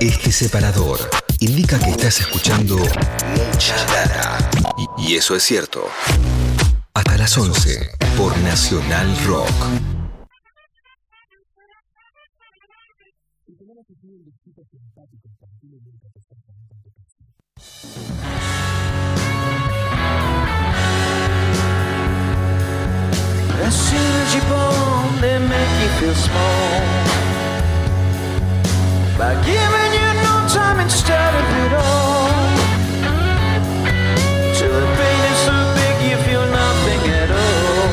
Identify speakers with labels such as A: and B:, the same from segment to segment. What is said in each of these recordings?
A: Este separador indica que estás escuchando mucha data. Y, eso es cierto. Hasta las 11 por Nacional Rock.
B: As soon as you're born, they make you feel small. By giving you no time instead of it all. Till the pain is so big you feel nothing at all.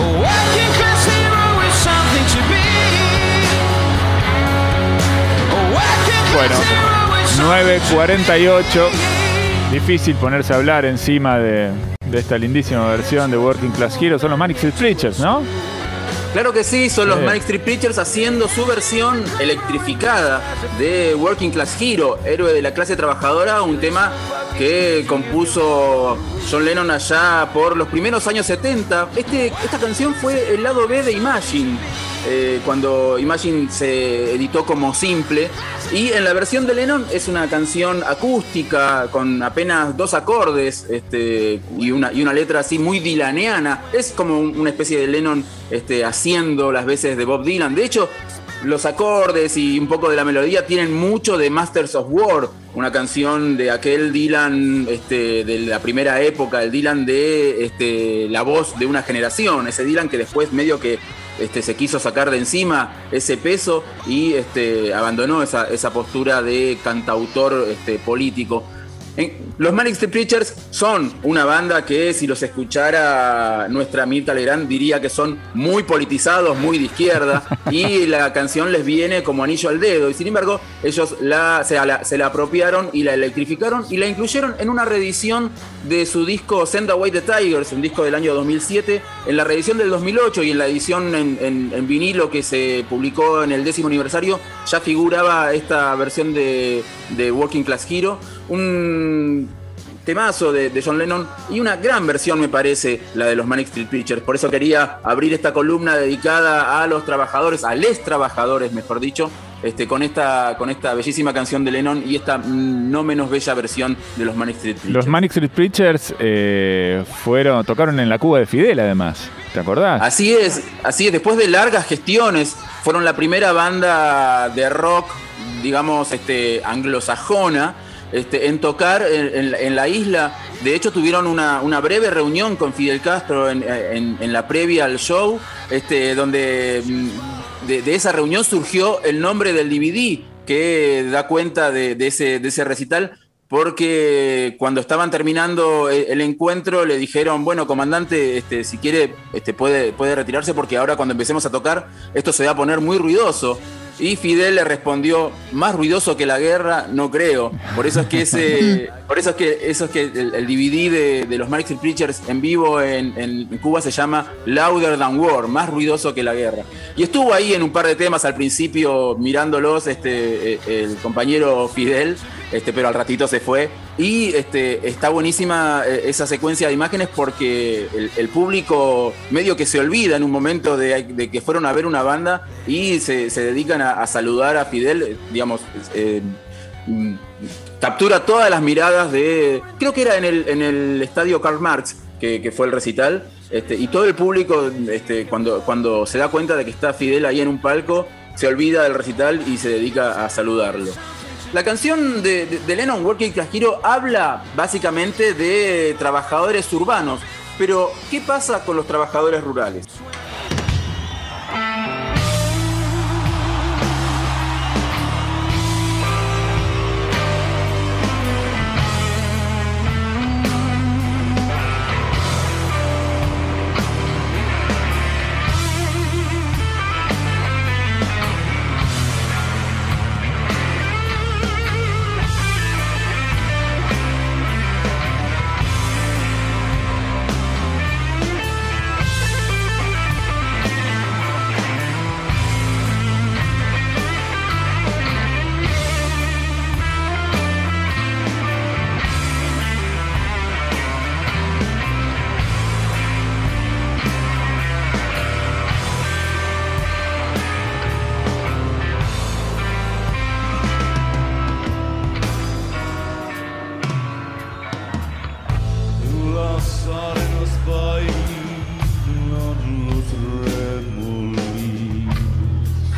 B: A working class hero is something to be. A working class
C: Bueno,
B: hero is something
C: 9.48. Difícil ponerse a hablar encima de, de esta lindísima versión de Working Class Hero. Son los Manic Street Preachers, ¿no?
D: Claro que sí, son los. Manic Street Preachers haciendo su versión electrificada de Working Class Hero, héroe de la clase trabajadora, un tema que compuso John Lennon allá por los primeros años 70. Este, esta canción fue el lado B de Imagine, eh, cuando Imagine se editó como simple. Y en la versión de Lennon es una canción acústica con apenas dos acordes este, y, una, y una letra así muy dilaneana. Es como un- una especie de Lennon este, haciendo las veces de Bob Dylan. De hecho, los acordes y un poco de la melodía tienen mucho de Masters of War, una canción de aquel Dylan este, de la primera época, el Dylan de este, la voz de una generación, ese Dylan que después medio que este, se quiso sacar de encima ese peso y este, abandonó esa, esa postura de cantautor este, político. En- los Manic Street Preachers son una banda que si los escuchara nuestra Mirta Legrand diría que son muy politizados, muy de izquierda y la canción les viene como anillo al dedo. Y sin embargo ellos la, se, la, se la apropiaron y la electrificaron y la incluyeron en una reedición de su disco Send Away the Tigers, un disco del año 2007, en la reedición del 2008 y en la edición en, en- en vinilo que se publicó en el décimo aniversario ya figuraba esta versión de, de Working Class Hero, un temazo de, de John Lennon y una gran versión me parece la de los Manic Street Preachers. Por eso quería abrir esta columna dedicada a los trabajadores, a les trabajadores, mejor dicho, este, con, esta, con esta bellísima canción de Lennon y esta no menos bella versión de los Manic Street Preachers.
C: Los Manic Street Preachers eh, fueron, tocaron en la Cuba de Fidel, además. ¿Te acordás?
D: Así es, así es. Después de largas gestiones, fueron la primera banda de rock, digamos, este, anglosajona, este, en tocar en, la- isla. De hecho, tuvieron una, breve reunión con Fidel Castro en, la previa al show, este, donde mm, de, esa reunión surgió el nombre del DVD que da cuenta de, ese, recital. Porque cuando estaban terminando el, encuentro le dijeron, bueno, comandante, este, si quiere este, puede retirarse porque ahora cuando empecemos a tocar esto se va a poner muy ruidoso. Y Fidel le respondió, más ruidoso que la guerra, no creo. Por eso es que ese, por eso es que, eso es que el, el DVD de, de los Street Preachers en vivo en, en Cuba se llama Louder Than War, más ruidoso que la guerra. Y estuvo ahí en un par de temas al principio mirándolos este, eh, el compañero Fidel, este, pero al ratito se fue. Y este, está buenísima eh, esa secuencia de imágenes porque el, público medio que se olvida en un momento de, que fueron a ver una banda y se, dedican a, saludar a Fidel, eh, digamos, eh, mm, captura todas las miradas de, creo que era en el, estadio Karl Marx, que, que fue el recital, este, y todo el público este, cuando, cuando se da cuenta de que está Fidel ahí en un palco, se olvida del recital y se dedica a saludarlo. La canción de, Lennon, Working Class Hero, habla básicamente de trabajadores urbanos, pero ¿qué pasa con los trabajadores rurales?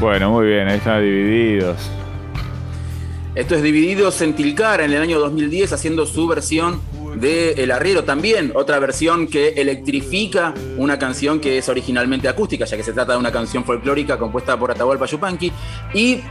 C: Bueno, muy bien, ahí están divididos.
D: Esto es Divididos en Tilcara en el año 2010 haciendo su versión de El Arriero también, otra versión que electrifica una canción que es originalmente acústica, ya que se trata de una canción folclórica compuesta por Atahualpa Yupanqui. Y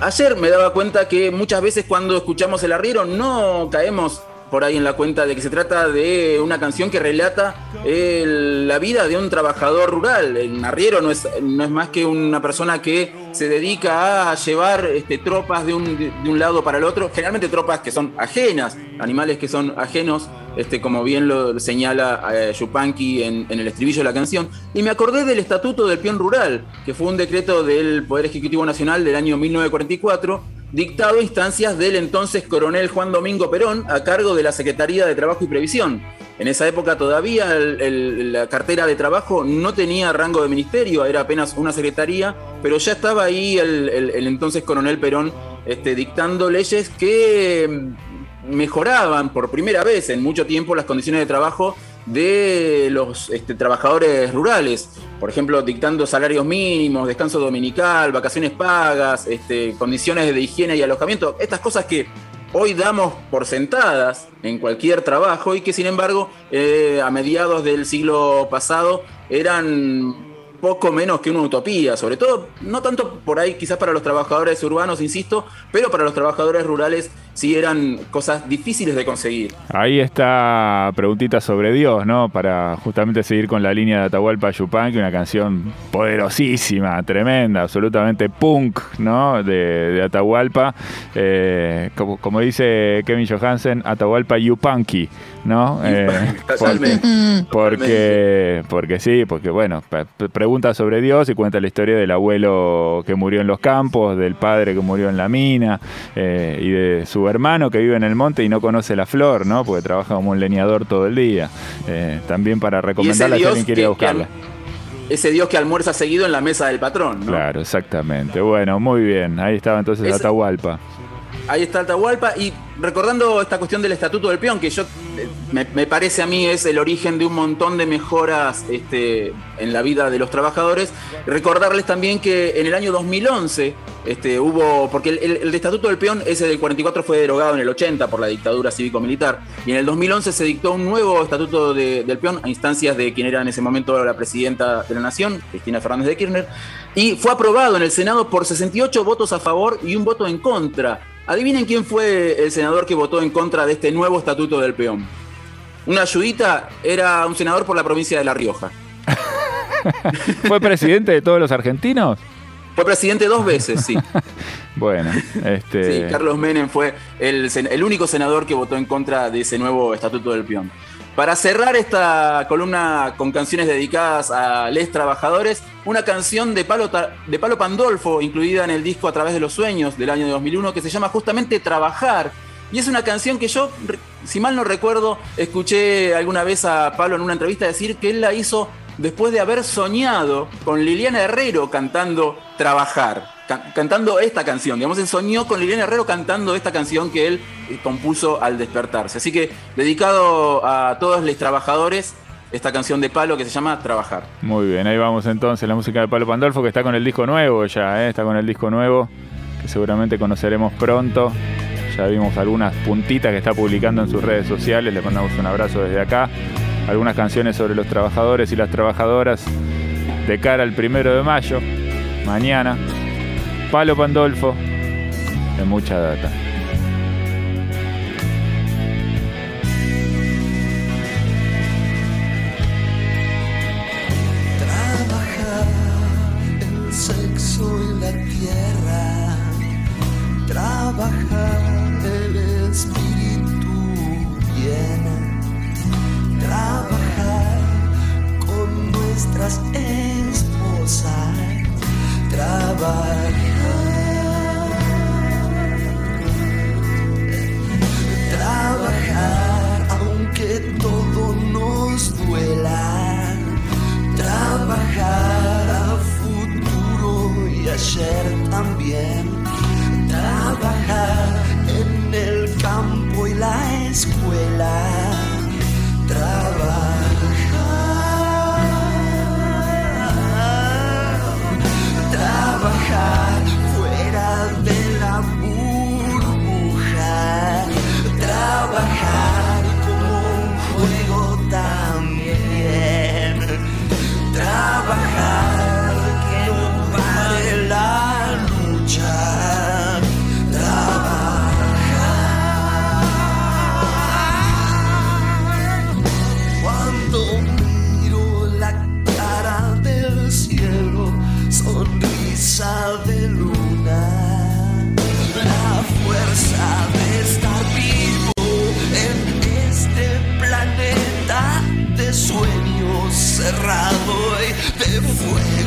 D: ayer me daba cuenta que muchas veces cuando escuchamos El Arriero no caemos por ahí en la cuenta de que se trata de una canción que relata el- la vida de un trabajador rural. El arriero no es, no es más que una persona que se dedica a llevar este, tropas de un, de, un lado para el otro, generalmente tropas que son ajenas, animales que son ajenos, este, como bien lo señala eh, Yupanqui en, en el estribillo de la canción. Y me acordé del Estatuto del Peón Rural, que fue un decreto del Poder Ejecutivo Nacional del año 1944 dictado instancias del entonces coronel Juan Domingo Perón a cargo de la Secretaría de Trabajo y Previsión. En esa época todavía la cartera de trabajo no tenía rango de ministerio, era apenas una secretaría, pero ya estaba ahí el entonces coronel Perón este, dictando leyes que mm, mejoraban por primera vez en mucho tiempo las condiciones de trabajo de los este, trabajadores rurales, por ejemplo, dictando salarios mínimos, descanso dominical, vacaciones pagas, este, condiciones de higiene y alojamiento, estas cosas que hoy damos por sentadas en cualquier trabajo y que sin embargo eh, a mediados del siglo pasado eran poco menos que una utopía, sobre todo, no tanto por ahí quizás para los trabajadores urbanos, insisto, pero para los trabajadores rurales sí eran cosas difíciles de conseguir.
C: Ahí está preguntita sobre Dios, ¿no? Para justamente seguir con la línea de Atahualpa Yupanqui, una canción poderosísima, tremenda, absolutamente punk, ¿no? De, de Atahualpa. Eh, como, como dice Kevin Johansen, Atahualpa Yupanqui, ¿no? Eh,
D: Totalmente.
C: porque, porque sí, porque bueno, pre- pre- pregunta sobre Dios y cuenta la historia del abuelo que murió en los campos, del padre que murió en la mina eh, y de su hermano que vive en el monte y no conoce la flor, ¿no? Porque trabaja como un leñador todo el día. Eh, también para recomendarla si alguien quiere ir a buscarla.
D: ese Dios que almuerza seguido en la mesa del patrón, ¿no?
C: Claro, exactamente. Bueno, muy bien. Ahí estaba entonces
D: Ese-
C: Atahualpa.
D: Ahí está Atahualpa. Y recordando esta cuestión del Estatuto del Peón, que yo me, parece a mí es el origen de un montón de mejoras este, en la vida de los trabajadores, recordarles también que en el año 2011 este, hubo, porque el, Estatuto del Peón, ese del 44 fue derogado en el 80 por la dictadura cívico-militar, y en el 2011 se dictó un nuevo Estatuto de- del Peón a instancias de quien era en ese momento la presidenta de la Nación, Cristina Fernández de Kirchner, y fue aprobado en el Senado por 68 votos a favor y un voto en contra. Adivinen quién fue el senador que votó en contra de este nuevo estatuto del peón. Una ayudita era un senador por la provincia de La Rioja.
C: ¿Fue presidente de todos los argentinos?
D: Fue presidente dos veces, sí.
C: Bueno, este.
D: Sí, Carlos Menem fue el, el único senador que votó en contra de ese nuevo estatuto del peón. Para cerrar esta columna con canciones dedicadas a les trabajadores, una canción de Palo, de Palo Pandolfo, incluida en el disco A través de los sueños del año 2001, que se llama justamente Trabajar. Y es una canción que yo, si mal no recuerdo, escuché alguna vez a Palo en una entrevista decir que él la hizo después de haber soñado con Liliana Herrero cantando Trabajar, ca- cantando esta canción. Digamos, él soñó con Liliana Herrero cantando esta canción que él eh, compuso al despertarse. Así que dedicado a todos los trabajadores, esta canción de Palo que se llama Trabajar.
C: Muy bien, ahí vamos entonces, la música de Palo Pandolfo que está con el disco nuevo ya, ¿eh? está con el disco nuevo que seguramente conoceremos pronto. Ya vimos algunas puntitas que está publicando en sus redes sociales, le mandamos un abrazo desde acá. Algunas canciones sobre los trabajadores y las trabajadoras de cara al primero de mayo, mañana. Palo Pandolfo, de mucha data.
E: Trabajar el tierra, trabajar el espíritu esposas, y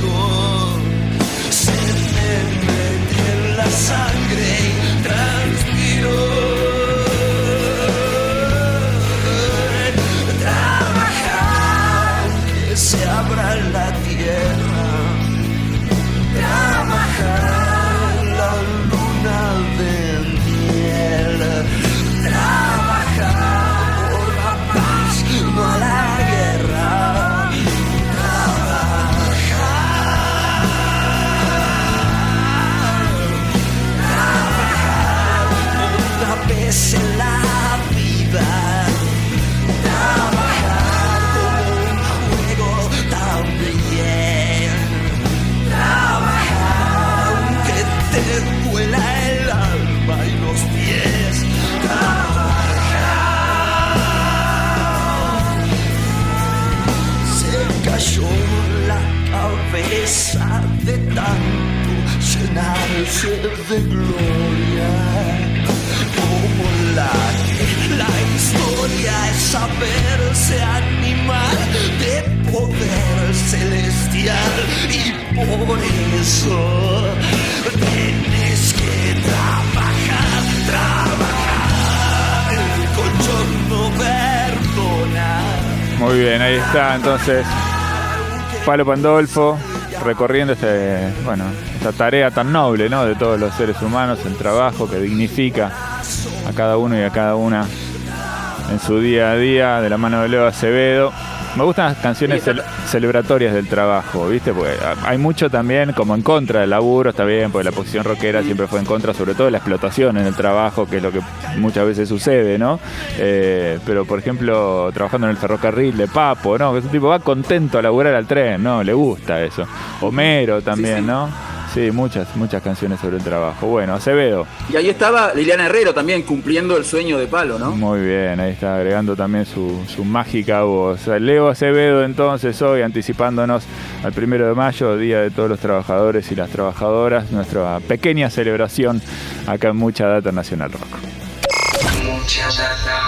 E: de gloria. Como la, la historia es saberse animal de poder celestial y por eso tienes que trabajar, trabajar. El colchón no perdona.
C: Muy bien, ahí está entonces Palo Pandolfo recorriendo este, bueno, esta tarea tan noble ¿no? de todos los seres humanos, el trabajo que dignifica a cada uno y a cada una en su día a día, de la mano de Leo Acevedo. Me gustan las canciones cel- celebratorias del trabajo, ¿viste? Porque hay mucho también como en contra del laburo, está bien, porque la posición rockera siempre fue en contra, sobre todo de la explotación en el trabajo, que es lo que muchas veces sucede, ¿no? Eh, pero, por ejemplo, trabajando en el ferrocarril de Papo, ¿no? Que ese tipo va contento a laburar al tren, ¿no? Le gusta eso. Homero también, ¿no? Sí, muchas, muchas canciones sobre el trabajo. Bueno, Acevedo.
D: Y ahí estaba Liliana Herrero también cumpliendo el sueño de Palo, ¿no?
C: Muy bien, ahí está agregando también su, su mágica voz. Leo Acevedo entonces hoy anticipándonos al primero de mayo, Día de todos los trabajadores y las trabajadoras, nuestra pequeña celebración acá en Mucha Data Nacional Rock.
E: Mucha data.